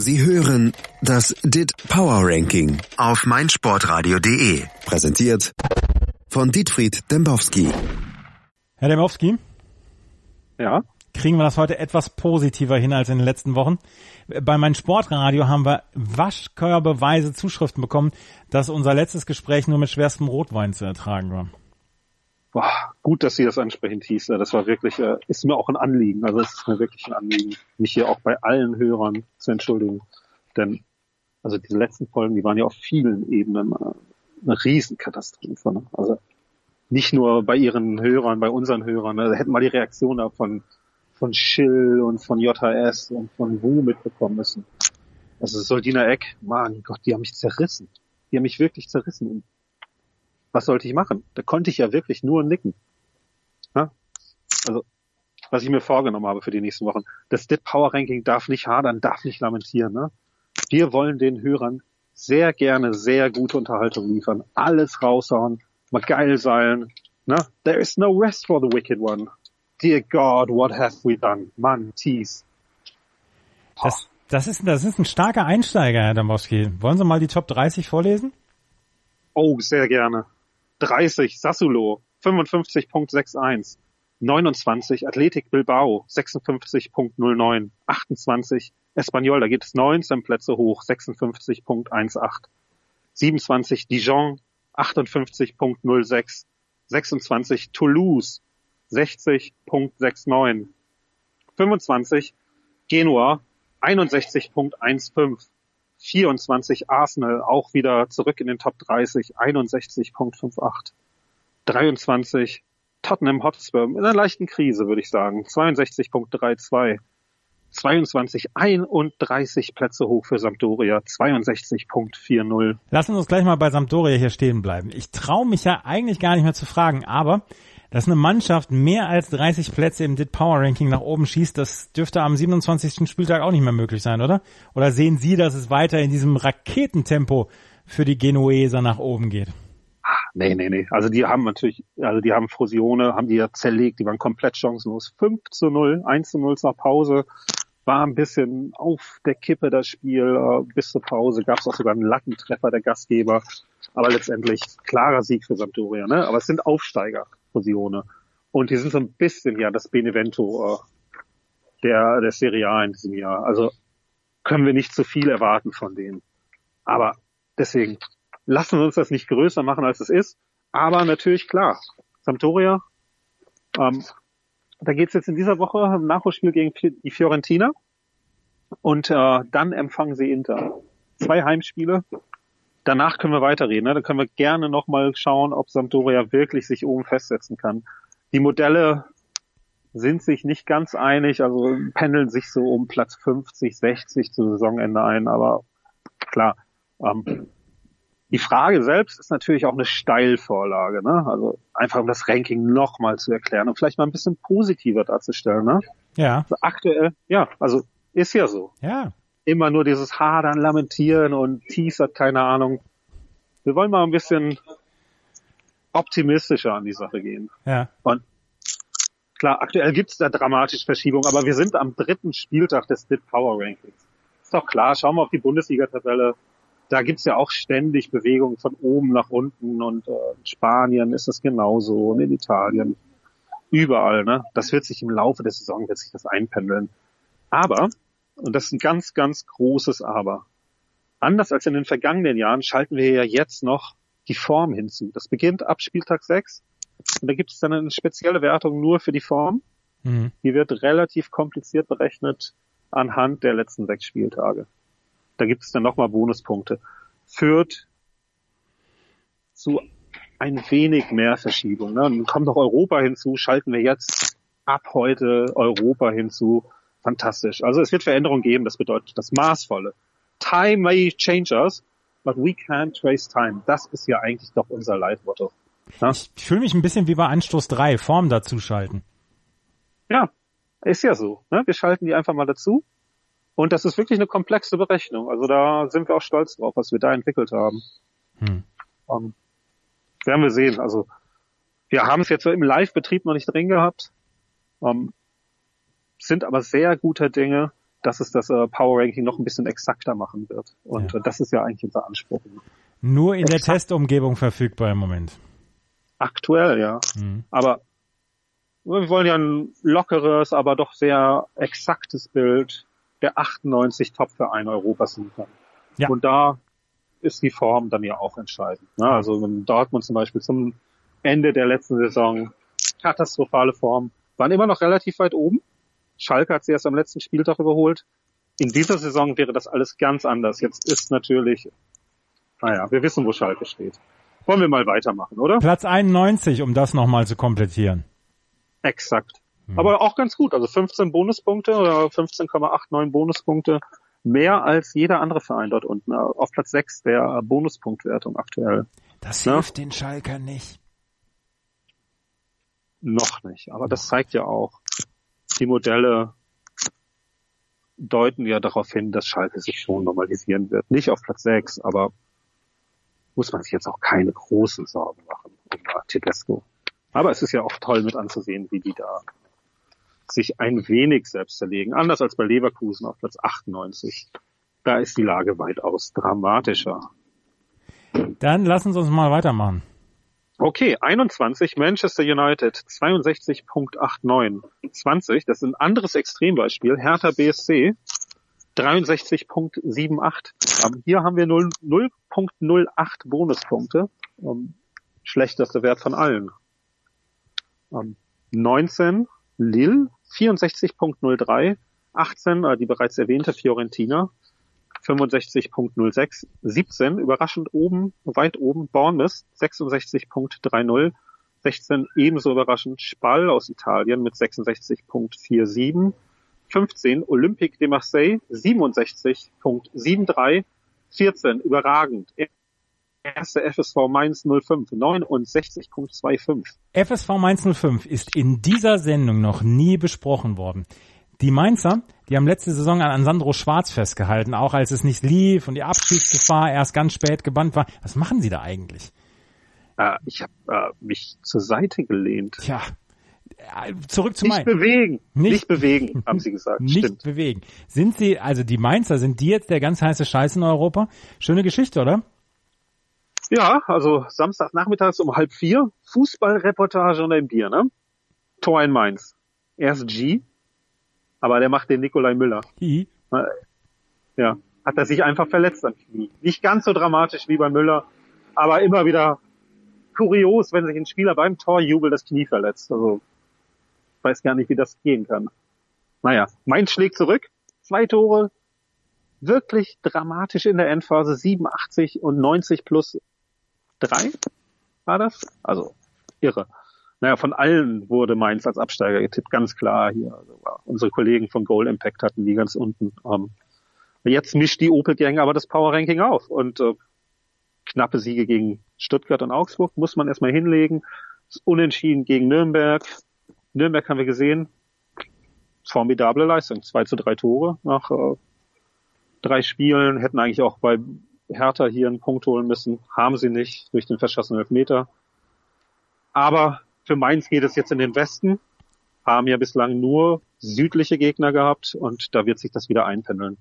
Sie hören das DIT Power Ranking auf meinsportradio.de. Präsentiert von Dietfried Dembowski. Herr Dembowski? Ja? Kriegen wir das heute etwas positiver hin als in den letzten Wochen? Bei meinem Sportradio haben wir waschkörbeweise Zuschriften bekommen, dass unser letztes Gespräch nur mit schwerstem Rotwein zu ertragen war. Boah, gut, dass Sie das ansprechen, Thies. Das war wirklich, äh, ist mir auch ein Anliegen. Also es ist mir wirklich ein Anliegen, mich hier auch bei allen Hörern zu entschuldigen. Denn, also diese letzten Folgen, die waren ja auf vielen Ebenen äh, eine Riesenkatastrophe. Ne? Also nicht nur bei Ihren Hörern, bei unseren Hörern. Also hätten mal die Reaktion da von, von Schill und von JHS und von Wu mitbekommen müssen. Also Soldina Eck, mein Gott, die haben mich zerrissen. Die haben mich wirklich zerrissen was sollte ich machen? Da konnte ich ja wirklich nur nicken. Ja? Also, was ich mir vorgenommen habe für die nächsten Wochen. Das Dit Power Ranking darf nicht hadern, darf nicht lamentieren. Ne? Wir wollen den Hörern sehr gerne sehr gute Unterhaltung liefern. Alles raushauen, mal geil sein. Ne? There is no rest for the wicked one. Dear God, what have we done? Mann, tease. Das, das, ist, das ist ein starker Einsteiger, Herr Dambowski. Wollen Sie mal die Top 30 vorlesen? Oh, sehr gerne. 30 Sassulo 55.61, 29 Athletic Bilbao 56.09, 28 Espanyol, da geht es 19 Plätze hoch, 56.18, 27 Dijon 58.06, 26 Toulouse 60.69, 25 Genua 61.15, 24 Arsenal auch wieder zurück in den Top 30, 61.58. 23 Tottenham Hotspur in einer leichten Krise, würde ich sagen, 62.32. 22, 31 Plätze hoch für Sampdoria, 62.40. Lassen Sie uns gleich mal bei Sampdoria hier stehen bleiben. Ich traue mich ja eigentlich gar nicht mehr zu fragen, aber dass eine Mannschaft mehr als 30 Plätze im DIT Power Ranking nach oben schießt, das dürfte am 27. Spieltag auch nicht mehr möglich sein, oder? Oder sehen Sie, dass es weiter in diesem Raketentempo für die Genueser nach oben geht? Ah, nee, nee, nee. Also die haben natürlich, also die haben Frosione, haben die ja zerlegt, die waren komplett chancenlos. 5 zu 0, 1 zu 0 zur Pause. War ein bisschen auf der Kippe das Spiel. Äh, bis zur Pause gab es auch sogar einen Lattentreffer der Gastgeber. Aber letztendlich klarer Sieg für Sampdoria. Ne? Aber es sind Aufsteiger. Fusione. Und die sind so ein bisschen ja das Benevento äh, der, der Serie A in diesem Jahr. Also können wir nicht zu viel erwarten von denen. Aber deswegen lassen wir uns das nicht größer machen, als es ist. Aber natürlich klar, Sampdoria, ähm, da geht's jetzt in dieser Woche im Nachholspiel gegen die Fiorentina und äh, dann empfangen sie Inter. Zwei Heimspiele, danach können wir weiterreden. Ne? Da können wir gerne nochmal schauen, ob Sampdoria wirklich sich oben festsetzen kann. Die Modelle sind sich nicht ganz einig, also pendeln sich so um Platz 50, 60 zu Saisonende ein, aber klar. Ähm, die Frage selbst ist natürlich auch eine Steilvorlage, ne? Also einfach um das Ranking nochmal zu erklären und vielleicht mal ein bisschen positiver darzustellen, ne? Ja. Also aktuell, ja, also ist ja so. Ja immer nur dieses Hadern, Lamentieren und teasert, keine Ahnung. Wir wollen mal ein bisschen optimistischer an die Sache gehen. Ja. Und klar, aktuell gibt es da dramatische Verschiebungen, aber wir sind am dritten Spieltag des Split Power Rankings. Ist doch klar, schauen wir auf die Bundesliga-Tabelle. Da gibt's ja auch ständig Bewegungen von oben nach unten und äh, in Spanien ist das genauso und in Italien. Überall, ne? Das wird sich im Laufe der Saison wird sich das einpendeln. Aber und das ist ein ganz, ganz großes Aber. Anders als in den vergangenen Jahren schalten wir ja jetzt noch die Form hinzu. Das beginnt ab Spieltag 6 und da gibt es dann eine spezielle Wertung nur für die Form. Mhm. Die wird relativ kompliziert berechnet anhand der letzten sechs Spieltage. Da gibt es dann nochmal Bonuspunkte. Führt zu ein wenig mehr Verschiebung. Ne? dann kommt noch Europa hinzu, schalten wir jetzt ab heute Europa hinzu fantastisch. Also es wird Veränderungen geben, das bedeutet das Maßvolle. Time may change us, but we can't trace time. Das ist ja eigentlich doch unser Live-Motto. Ja? Ich fühle mich ein bisschen wie bei Anstoß 3, Form dazu schalten. Ja, ist ja so. Ne? Wir schalten die einfach mal dazu. Und das ist wirklich eine komplexe Berechnung. Also da sind wir auch stolz drauf, was wir da entwickelt haben. Hm. Um, ähm, werden wir sehen. Also wir haben es jetzt im Live-Betrieb noch nicht drin gehabt. Um, ähm, sind aber sehr guter Dinge, dass es das äh, Power Ranking noch ein bisschen exakter machen wird. Und ja. äh, das ist ja eigentlich unser Anspruch. Nur in Exakt. der Testumgebung verfügbar im Moment. Aktuell, ja. Mhm. Aber wir wollen ja ein lockeres, aber doch sehr exaktes Bild der 98 Top-Vereine Europas liefern. Ja. Und da ist die Form dann ja auch entscheidend. Ne? Also Dortmund zum Beispiel zum Ende der letzten Saison katastrophale Form, waren immer noch relativ weit oben. Schalke hat sie erst am letzten Spieltag überholt. In dieser Saison wäre das alles ganz anders. Jetzt ist natürlich, naja, wir wissen, wo Schalke steht. Wollen wir mal weitermachen, oder? Platz 91, um das nochmal zu komplettieren. Exakt. Hm. Aber auch ganz gut. Also 15 Bonuspunkte oder 15,89 Bonuspunkte. Mehr als jeder andere Verein dort unten. Auf Platz 6 der Bonuspunktwertung aktuell. Das ja? hilft den Schalker nicht. Noch nicht. Aber das zeigt ja auch, die Modelle deuten ja darauf hin, dass Schalke sich schon normalisieren wird. Nicht auf Platz 6, aber muss man sich jetzt auch keine großen Sorgen machen um Tedesco. Aber es ist ja auch toll mit anzusehen, wie die da sich ein wenig selbst zerlegen. Anders als bei Leverkusen auf Platz 98. Da ist die Lage weitaus dramatischer. Dann lassen Sie uns mal weitermachen. Okay, 21 Manchester United 62.89. 20, das ist ein anderes Extrembeispiel. Hertha BSC 63.78. Aber hier haben wir 0.08 Bonuspunkte. Um, schlechtester Wert von allen. Um, 19 Lille 64.03. 18 äh, die bereits erwähnte Fiorentina 65.06, 17 überraschend oben, weit oben Bournemouth 66.30, 16 ebenso überraschend Spall aus Italien mit 66.47, 15 Olympique de Marseille 67.73, 14 überragend erste FSV Mainz 05 69.25. FSV Mainz 05 ist in dieser Sendung noch nie besprochen worden. Die Mainzer, die haben letzte Saison an Sandro Schwarz festgehalten, auch als es nicht lief und die Abstiegsgefahr erst ganz spät gebannt war. Was machen sie da eigentlich? Äh, ich habe äh, mich zur Seite gelehnt. Tja, äh, zurück zu Mainz. Nicht bewegen, nicht, nicht, bewegen, haben sie gesagt. nicht Stimmt. bewegen. Sind sie, also die Mainzer, sind die jetzt der ganz heiße Scheiß in Europa? Schöne Geschichte, oder? Ja, also Samstagnachmittags um halb vier, Fußballreportage und ein Bier, ne? Tor in Mainz. Erst G, aber der macht den Nikolai Müller. I. Ja, hat er sich einfach verletzt am Knie. Nicht ganz so dramatisch wie bei Müller, aber immer wieder kurios, wenn sich ein Spieler beim Torjubel das Knie verletzt. Also, ich weiß gar nicht, wie das gehen kann. Naja, Mainz schlägt zurück. Zwei Tore. Wirklich dramatisch in der Endphase. 87 und 90 plus drei war das. Also, irre. Naja, von allen wurde Mainz als Absteiger getippt, ganz klar hier. Also, unsere Kollegen von Goal Impact hatten die ganz unten. Ähm, jetzt mischt die Opel Gang aber das Power Ranking auf und äh, knappe Siege gegen Stuttgart und Augsburg muss man erstmal hinlegen. Unentschieden gegen Nürnberg. Nürnberg haben wir gesehen. Formidable Leistung. 2 zu 3 Tore nach äh, drei Spielen. Hätten eigentlich auch bei Hertha hier einen Punkt holen müssen. Haben sie nicht durch den verschossenen Elfmeter. Aber für Mainz geht es jetzt in den Westen, haben ja bislang nur südliche Gegner gehabt und da wird sich das wieder einpendeln.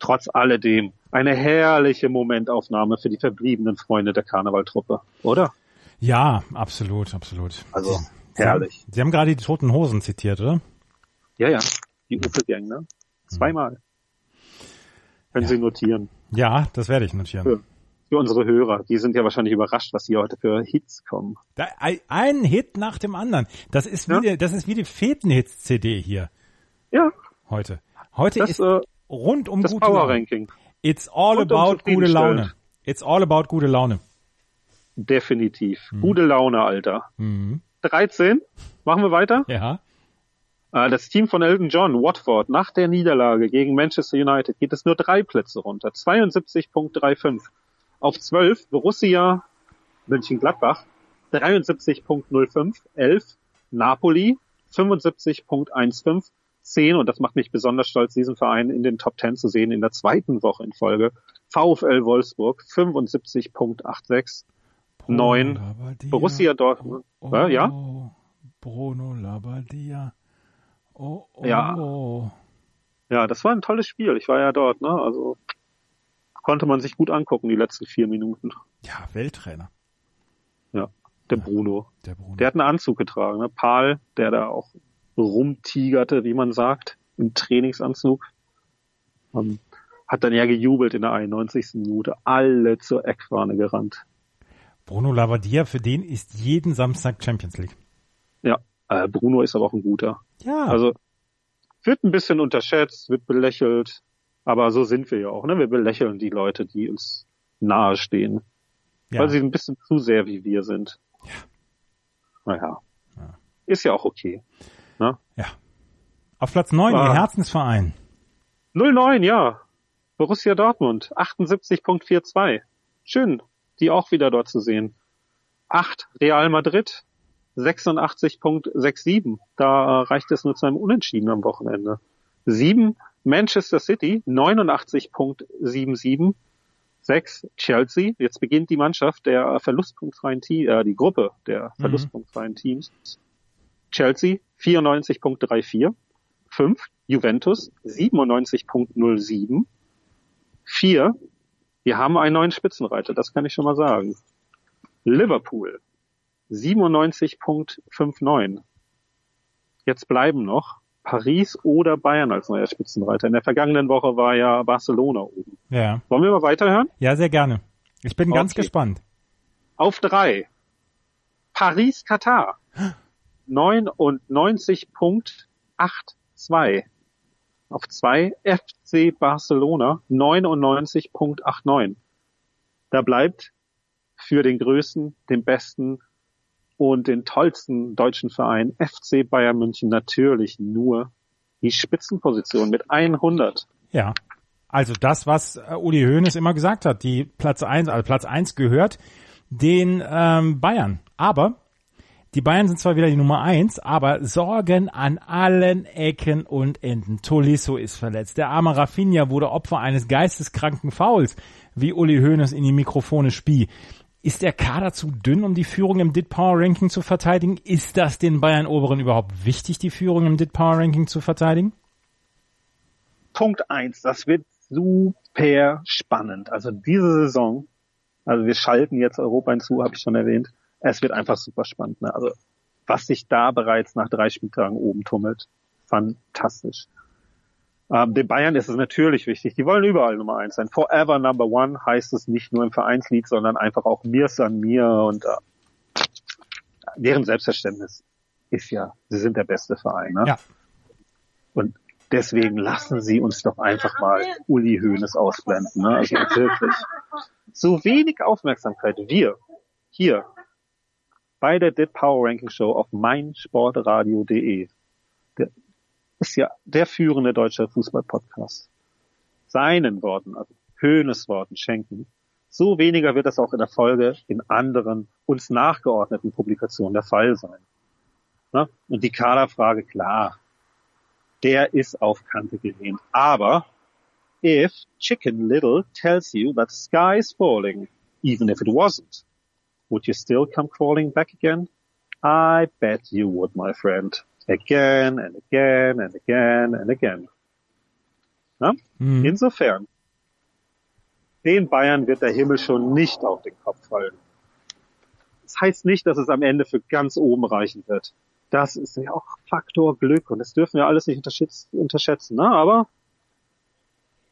Trotz alledem eine herrliche Momentaufnahme für die verbliebenen Freunde der Karnevaltruppe, oder? Ja, absolut, absolut. Also Sie, herrlich. Sie haben gerade die Toten Hosen zitiert, oder? Ja, ja, die Opel Gang, ne? Zweimal. Können ja. Sie notieren. Ja, das werde ich notieren. Für, unsere Hörer. Die sind ja wahrscheinlich überrascht, was hier heute für Hits kommen. Da, ein Hit nach dem anderen. Das ist wie, ja? die, das ist wie die Fetenhits-CD hier. Ja. Heute. Heute das, ist äh, rund um das gute Power Laune. Ranking. It's all rund about um gute Laune. It's all about gute Laune. Definitiv. Hm. Gute Laune, Alter. Hm. 13. Machen wir weiter? Ja. Äh, das Team von Elton John, Watford, nach der Niederlage gegen Manchester United geht es nur drei Plätze runter. 72.35 auf 12 Borussia Mönchengladbach 73.05, 11 Napoli 75.15, 10 und das macht mich besonders stolz, diesen Verein in den Top 10 zu sehen in der zweiten Woche in Folge. VfL Wolfsburg 75.86, 9 Labadia. Borussia Dortmund. Oh, oh, ja? Bruno Labbadia. Oh, oh. Ja. Ja, das war ein tolles Spiel. Ich war ja dort, ne? Also konnte man sich gut angucken, die letzten vier Minuten. Ja, Welttrainer. Ja, der Bruno. Der Bruno. Der hat einen Anzug getragen, ne? Paul, der da auch rumtigerte, wie man sagt, im Trainingsanzug. Um, hat dann ja gejubelt in der 91. Minute. Alle zur Eckfahne gerannt. Bruno Labbadia, für den ist jeden Samstag Champions League. Ja, äh, Bruno ist aber auch ein guter. Ja. Also wird ein bisschen unterschätzt, wird belächelt, aber so sind wir ja auch. Ne? Wir belächeln die Leute, die uns nahestehen, ja. weil sie ein bisschen zu sehr wie wir sind. Ja. Naja, Ja. ist ja auch okay. Ne? ja. Auf Platz 9, Ah. Ihr Herzensverein. 09, ja. Borussia Dortmund, 78.42. Schön, die auch wieder dort zu sehen. 8, Real Madrid, 86.67. Da reicht es nur zu einem Unentschieden am Wochenende. 7, Manchester City, 89.77. 6, Chelsea. Jetzt beginnt die Mannschaft der verlustpunktfreien Teams, äh, die Gruppe der Mhm. verlustpunktfreien Teams. Chelsea, 94.34. 5, Juventus, 97.07. 4, wir haben einen neuen Spitzenreiter, das kann ich schon mal sagen. Liverpool, 97.59. Jetzt bleiben noch Paris oder Bayern als neuer Spitzenreiter. In der vergangenen Woche war ja Barcelona oben. Ja. Wollen wir mal weiterhören? Ja, sehr gerne. Ich bin ganz Okay. gespannt. Auf drei. Paris, Katar. 99.82. Auf zwei FC Barcelona 99.89. Da bleibt für den größten, den besten und den tollsten deutschen Verein FC Bayern München natürlich nur die Spitzenposition mit 100. Ja. Also das, was äh, Uli Hoeneß immer gesagt hat, die Platz eins, also Platz eins gehört den ähm, Bayern. Aber die Bayern sind zwar wieder die Nummer eins, aber Sorgen an allen Ecken und Enden. Tolisso ist verletzt. Der arme Rafinha wurde Opfer eines geisteskranken Fouls, wie Uli Hoeneß in die Mikrofone spie. Ist der Kader zu dünn, um die Führung im DIT Power Ranking zu verteidigen? Ist das den Bayern Oberen überhaupt wichtig, die Führung im DIT Power Ranking zu verteidigen? Punkt eins, das wird super spannend. Also diese Saison, also wir schalten jetzt Europa hinzu, habe ich schon erwähnt. Es wird einfach super spannend. Ne? Also was sich da bereits nach drei Spieltagen oben tummelt, fantastisch. Ähm, den Bayern ist es natürlich wichtig. Die wollen überall Nummer eins sein. Forever Number One heißt es nicht nur im Vereinslied, sondern einfach auch mir san mir und äh, deren Selbstverständnis ist ja, sie sind der beste Verein. Ne? Ja. Und deswegen lassen Sie uns doch einfach mal Uli Hoeneß ausblenden. Ne? Also wirklich. So wenig Aufmerksamkeit wir hier bei der DIT Power Ranking Show auf meinsportradio.de. Ist ja der führende deutsche Fußball-Podcast. Seinen Worten, also Hoeneß Worten schenken. So weniger wird das auch in der Folge in anderen uns nachgeordneten Publikationen der Fall sein. Ne? Und die Kaderfrage, klar, der ist auf Kante gelehnt. Aber if Chicken Little tells you that sky is falling, even if it wasn't, would you still come crawling back again? I bet you would, my friend. Again and again and again and again. Mhm. Insofern, den Bayern wird der Himmel schon nicht auf den Kopf fallen. Das heißt nicht, dass es am Ende für ganz oben reichen wird. Das ist ja auch Faktor Glück und das dürfen wir alles nicht unterschätzen, unterschätzen ne? aber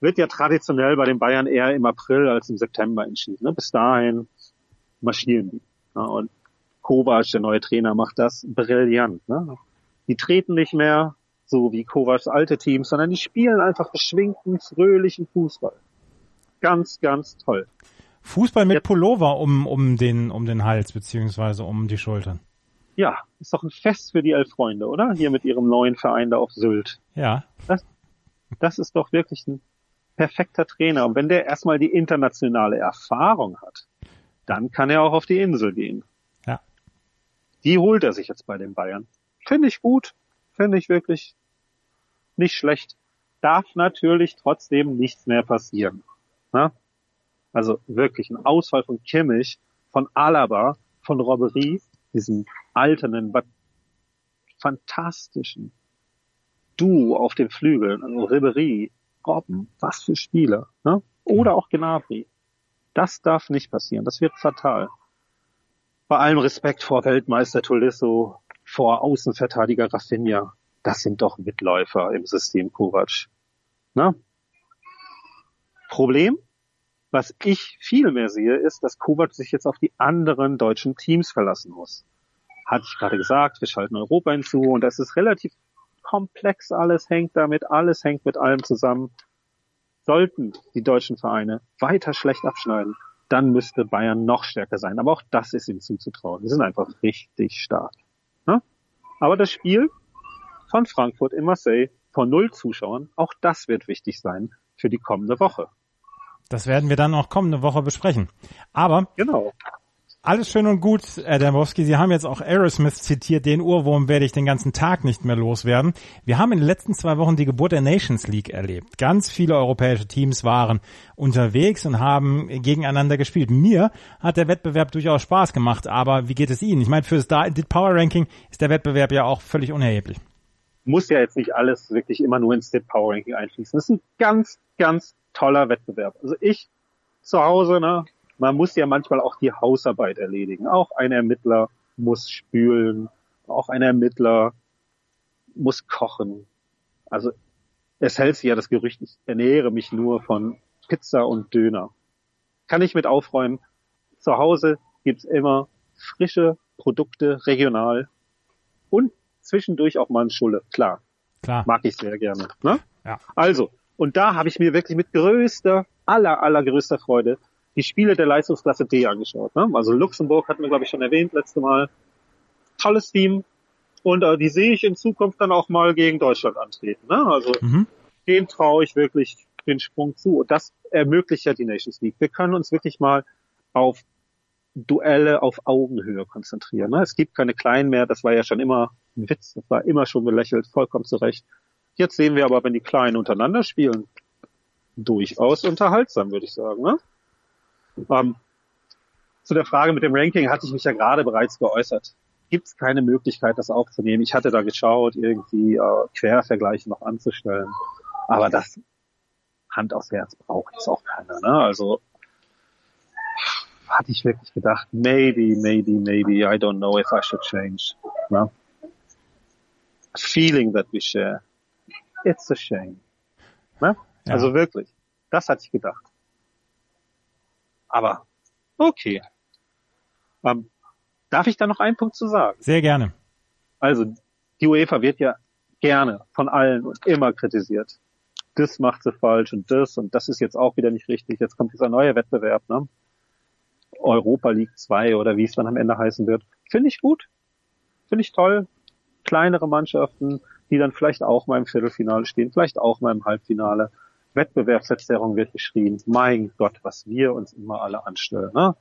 wird ja traditionell bei den Bayern eher im April als im September entschieden. Ne? Bis dahin marschieren die. Ne? Und Kovac, der neue Trainer, macht das brillant. Ne? Die treten nicht mehr so wie Kovacs alte Teams, sondern die spielen einfach beschwingten, fröhlichen Fußball. Ganz, ganz toll. Fußball mit Jetzt- Pullover um, um, den, um den Hals beziehungsweise um die Schultern. Ja, ist doch ein Fest für die elf Freunde, oder? Hier mit ihrem neuen Verein da auf Sylt. Ja, Das ist doch wirklich ein perfekter Trainer. Und wenn der erstmal die internationale Erfahrung hat, dann kann er auch auf die Insel gehen. Ja. Die holt er sich jetzt bei den Bayern. Finde ich gut. Finde ich wirklich nicht schlecht. Darf natürlich trotzdem nichts mehr passieren. Ne? Also wirklich ein Ausfall von Kimmich, von Alaba, von Robbery, diesem alternden, but fantastischen Du auf den Flügeln, also Ribery, Robben, was für Spieler, ne? Oder auch Gnabry. Das darf nicht passieren. Das wird fatal. Bei allem Respekt vor Weltmeister Tolisso, vor Außenverteidiger Rafinha. Das sind doch Mitläufer im System Kovac. Ne? Problem, was ich viel mehr sehe, ist, dass Kovac sich jetzt auf die anderen deutschen Teams verlassen muss. Hatte ich gerade gesagt, wir schalten Europa hinzu und das ist relativ komplex, alles hängt damit, alles hängt mit allem zusammen. Sollten die deutschen Vereine weiter schlecht abschneiden, dann müsste Bayern noch stärker sein. Aber auch das ist ihnen zuzutrauen. Die sind einfach richtig stark. Aber das Spiel von Frankfurt in Marseille von null Zuschauern, auch das wird wichtig sein für die kommende Woche. Das werden wir dann auch kommende Woche besprechen. Aber genau. Alles schön und gut, Herr Dembowski. Sie haben jetzt auch Aerosmith zitiert. Den Urwurm werde ich den ganzen Tag nicht mehr loswerden. Wir haben in den letzten zwei Wochen die Geburt der Nations League erlebt. Ganz viele europäische Teams waren unterwegs und haben gegeneinander gespielt. Mir hat der Wettbewerb durchaus Spaß gemacht. Aber wie geht es Ihnen? Ich meine, für das Power Ranking ist der Wettbewerb ja auch völlig unerheblich. Muss ja jetzt nicht alles wirklich immer nur ins Power Ranking einfließen. Das ist ein ganz, ganz toller Wettbewerb. Also ich zu Hause, ne, man muss ja manchmal auch die Hausarbeit erledigen. Auch ein Ermittler muss spülen, auch ein Ermittler muss kochen. Also es hält sich ja das Gerücht, ich ernähre mich nur von Pizza und Döner. Kann ich mit aufräumen. Zu Hause gibt's immer frische Produkte, regional und zwischendurch auch mal ein Schulle. Klar. Klar. Mag ich sehr gerne. Ne? Ja. Also, und da habe ich mir wirklich mit größter, aller, allergrößter Freude die Spiele der Leistungsklasse D angeschaut. Ne? Also Luxemburg hatten wir, glaube ich, schon erwähnt letzte Mal. Tolles Team. Und äh, die sehe ich in Zukunft dann auch mal gegen Deutschland antreten. Ne? Also mhm. dem traue ich wirklich den Sprung zu. Und das ermöglicht ja die Nations League. Wir können uns wirklich mal auf Duelle auf Augenhöhe konzentrieren. Ne? Es gibt keine Kleinen mehr, das war ja schon immer ein Witz, das war immer schon belächelt, vollkommen zurecht. Jetzt sehen wir aber, wenn die Kleinen untereinander spielen, durchaus unterhaltsam, würde ich sagen. Ne? Ähm, zu der Frage mit dem Ranking hatte ich mich ja gerade bereits geäußert. Gibt es keine Möglichkeit, das aufzunehmen? Ich hatte da geschaut, irgendwie äh, Quervergleiche noch anzustellen. Aber das Hand aufs Herz braucht jetzt auch keiner. Ne? Also hatte ich wirklich gedacht, maybe, maybe, maybe, I don't know if I should change. Ne? Feeling that we share. It's a shame. Ne? Ja. Also wirklich, das hatte ich gedacht. Aber okay. Ähm, darf ich da noch einen Punkt zu sagen? Sehr gerne. Also die UEFA wird ja gerne von allen und immer kritisiert. Das macht sie falsch und das und das ist jetzt auch wieder nicht richtig. Jetzt kommt dieser neue Wettbewerb, ne? Europa League 2 oder wie es dann am Ende heißen wird. Finde ich gut. Finde ich toll. Kleinere Mannschaften, die dann vielleicht auch mal im Viertelfinale stehen, vielleicht auch mal im Halbfinale. Wettbewerbsverzerrung wird geschrien. Mein Gott, was wir uns immer alle anstellen. Ne?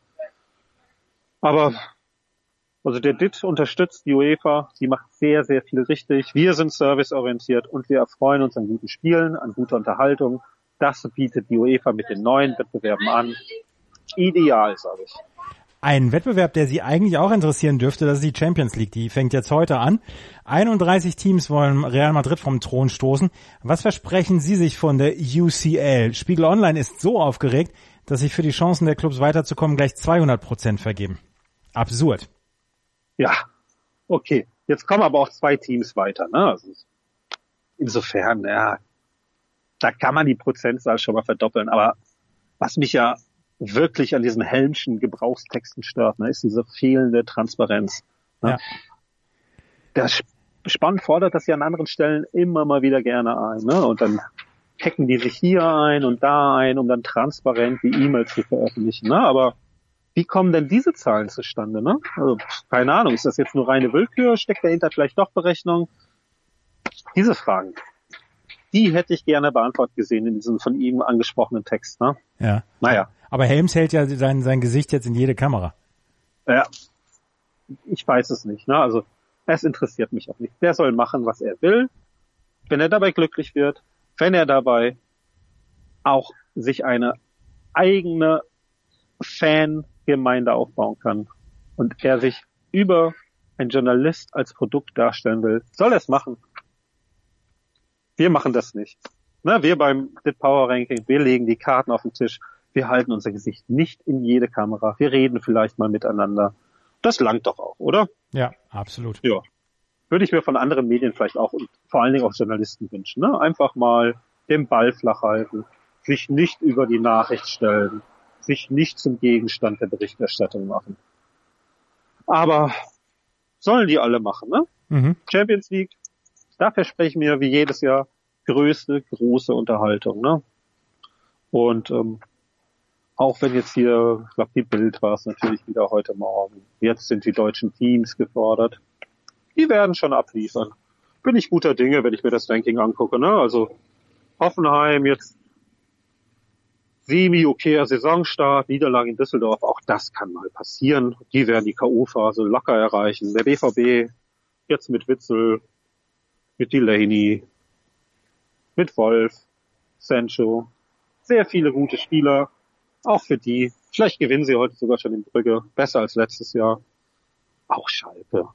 Aber also der DIT unterstützt die UEFA, die macht sehr, sehr viel richtig. Wir sind serviceorientiert und wir erfreuen uns an guten Spielen, an guter Unterhaltung. Das bietet die UEFA mit den neuen Wettbewerben an. Ideal, sage ich. Ein Wettbewerb, der Sie eigentlich auch interessieren dürfte, das ist die Champions League. Die fängt jetzt heute an. 31 Teams wollen Real Madrid vom Thron stoßen. Was versprechen Sie sich von der UCL? Spiegel Online ist so aufgeregt, dass sich für die Chancen der Clubs weiterzukommen gleich 200 Prozent vergeben. Absurd. Ja, okay. Jetzt kommen aber auch zwei Teams weiter. Ne? Also insofern, ja, da kann man die Prozentzahl schon mal verdoppeln. Aber was mich ja wirklich an diesen Helmschen Gebrauchstexten stört, ne, ist diese fehlende Transparenz. Ne? Ja. Der Spann fordert das ja an anderen Stellen immer mal wieder gerne ein. Ne? Und dann hacken die sich hier ein und da ein, um dann transparent die E-Mails zu veröffentlichen. Ne? Aber wie kommen denn diese Zahlen zustande? Ne? Also, keine Ahnung, ist das jetzt nur reine Willkür? Steckt dahinter vielleicht doch Berechnung? Diese Fragen, die hätte ich gerne beantwortet gesehen in diesem von ihm angesprochenen Text. Ne? Ja. Naja. Aber Helms hält ja sein, sein Gesicht jetzt in jede Kamera. Ja, ich weiß es nicht. Ne? Also es interessiert mich auch nicht. Der soll machen, was er will. Wenn er dabei glücklich wird, wenn er dabei auch sich eine eigene Fangemeinde aufbauen kann und er sich über ein Journalist als Produkt darstellen will, soll er es machen. Wir machen das nicht. Ne, wir beim Dit Power Ranking, wir legen die Karten auf den Tisch. Wir halten unser Gesicht nicht in jede Kamera. Wir reden vielleicht mal miteinander. Das langt doch auch, oder? Ja, absolut. Ja. Würde ich mir von anderen Medien vielleicht auch und vor allen Dingen auch Journalisten wünschen. Ne? Einfach mal den Ball flach halten, sich nicht über die Nachricht stellen, sich nicht zum Gegenstand der Berichterstattung machen. Aber sollen die alle machen, ne? Mhm. Champions League, da verspreche ich mir wie jedes Jahr größte, große Unterhaltung, ne? Und ähm, auch wenn jetzt hier, ich glaube, die Bild war es natürlich wieder heute Morgen. Jetzt sind die deutschen Teams gefordert. Die werden schon abliefern. Bin ich guter Dinge, wenn ich mir das Ranking angucke. Ne? Also Hoffenheim jetzt semi-okayer Saisonstart, Niederlage in Düsseldorf, auch das kann mal passieren. Die werden die K.O.-Phase locker erreichen. Der BVB jetzt mit Witzel, mit Delaney, mit Wolf, Sancho, sehr viele gute Spieler, auch für die. Vielleicht gewinnen sie heute sogar schon in Brügge. Besser als letztes Jahr. Auch Schalke.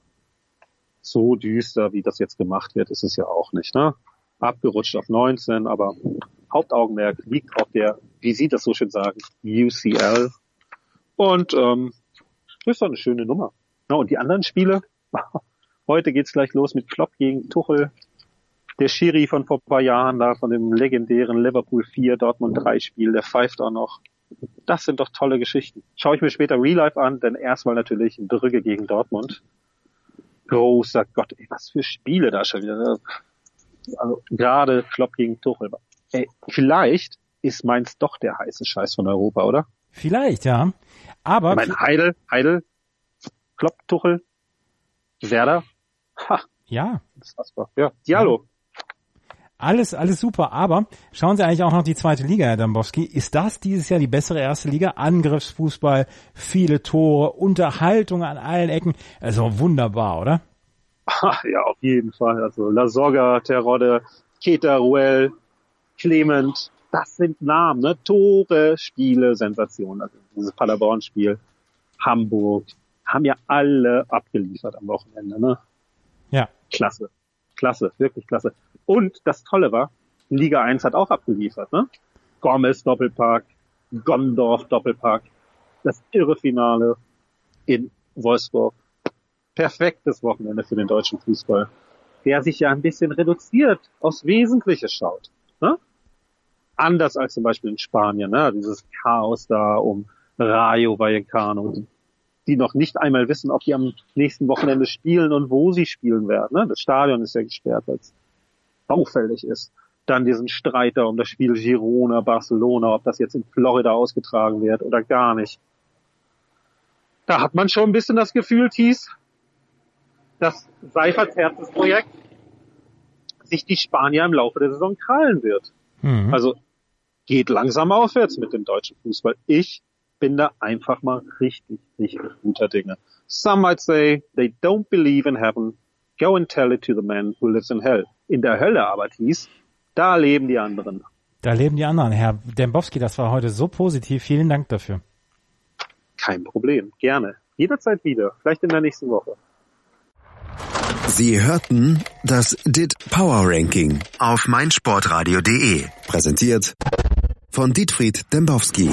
So düster, wie das jetzt gemacht wird, ist es ja auch nicht, ne? Abgerutscht auf 19, aber Hauptaugenmerk liegt auf der, wie Sie das so schön sagen, UCL. Und ähm, das ist doch eine schöne Nummer. Ja, und die anderen Spiele, heute geht's gleich los mit Klopp gegen Tuchel. Der Schiri von vor paar Jahren da, von dem legendären Liverpool 4, Dortmund 3 Spiel, der pfeift auch noch. Das sind doch tolle Geschichten. Schaue ich mir später Real Life an, denn erstmal natürlich Brügge gegen Dortmund. Großer Gott, ey, was für Spiele da schon wieder. Also gerade Klopp gegen Tuchel. Ey, vielleicht ist Mainz doch der heiße Scheiß von Europa, oder? Vielleicht, ja. Aber. Ich meine, Heidel, Heidel, Klopp, Tuchel, Werder. Ha. Ja. Das war, ja. Diallo. Alles, alles super, aber schauen Sie eigentlich auch noch die zweite Liga, Herr Dambowski. Ist das dieses Jahr die bessere erste Liga? Angriffsfußball, viele Tore, Unterhaltung an allen Ecken. Also wunderbar, oder? Ja, auf jeden Fall. Also La Soga, Terodde, Keta Ruel, Clement, das sind Namen, ne? Tore, Spiele, Sensationen. Also dieses Paderborn-Spiel, Hamburg, haben ja alle abgeliefert am Wochenende, ne? Ja. Klasse. Klasse, wirklich klasse. Und das Tolle war, Liga 1 hat auch abgeliefert, ne? Gomez Doppelpark, Gondorf Doppelpark, das irre Finale in Wolfsburg. Perfektes Wochenende für den deutschen Fußball, der sich ja ein bisschen reduziert aufs Wesentliche schaut. Ne? Anders als zum Beispiel in Spanien, ne? dieses Chaos da um Rayo Vallecano, die noch nicht einmal wissen, ob die am nächsten Wochenende spielen und wo sie spielen werden. Ne? Das Stadion ist ja gesperrt, weil es baufällig ist. Dann diesen Streiter um das Spiel Girona, Barcelona, ob das jetzt in Florida ausgetragen wird oder gar nicht. Da hat man schon ein bisschen das Gefühl, Thies, dass Seiferts Herzensprojekt sich die Spanier im Laufe der Saison krallen wird. Mhm. Also geht langsam aufwärts mit dem deutschen Fußball. Ich bin da einfach mal richtig, richtig guter Dinge. Some might say they don't believe in heaven. Go and tell it to the man who lives in hell in der Hölle aber hieß, da leben die anderen. Da leben die anderen. Herr Dembowski, das war heute so positiv. Vielen Dank dafür. Kein Problem. Gerne. Jederzeit wieder. Vielleicht in der nächsten Woche. Sie hörten das DIT Power Ranking auf meinsportradio.de. Präsentiert von Dietfried Dembowski.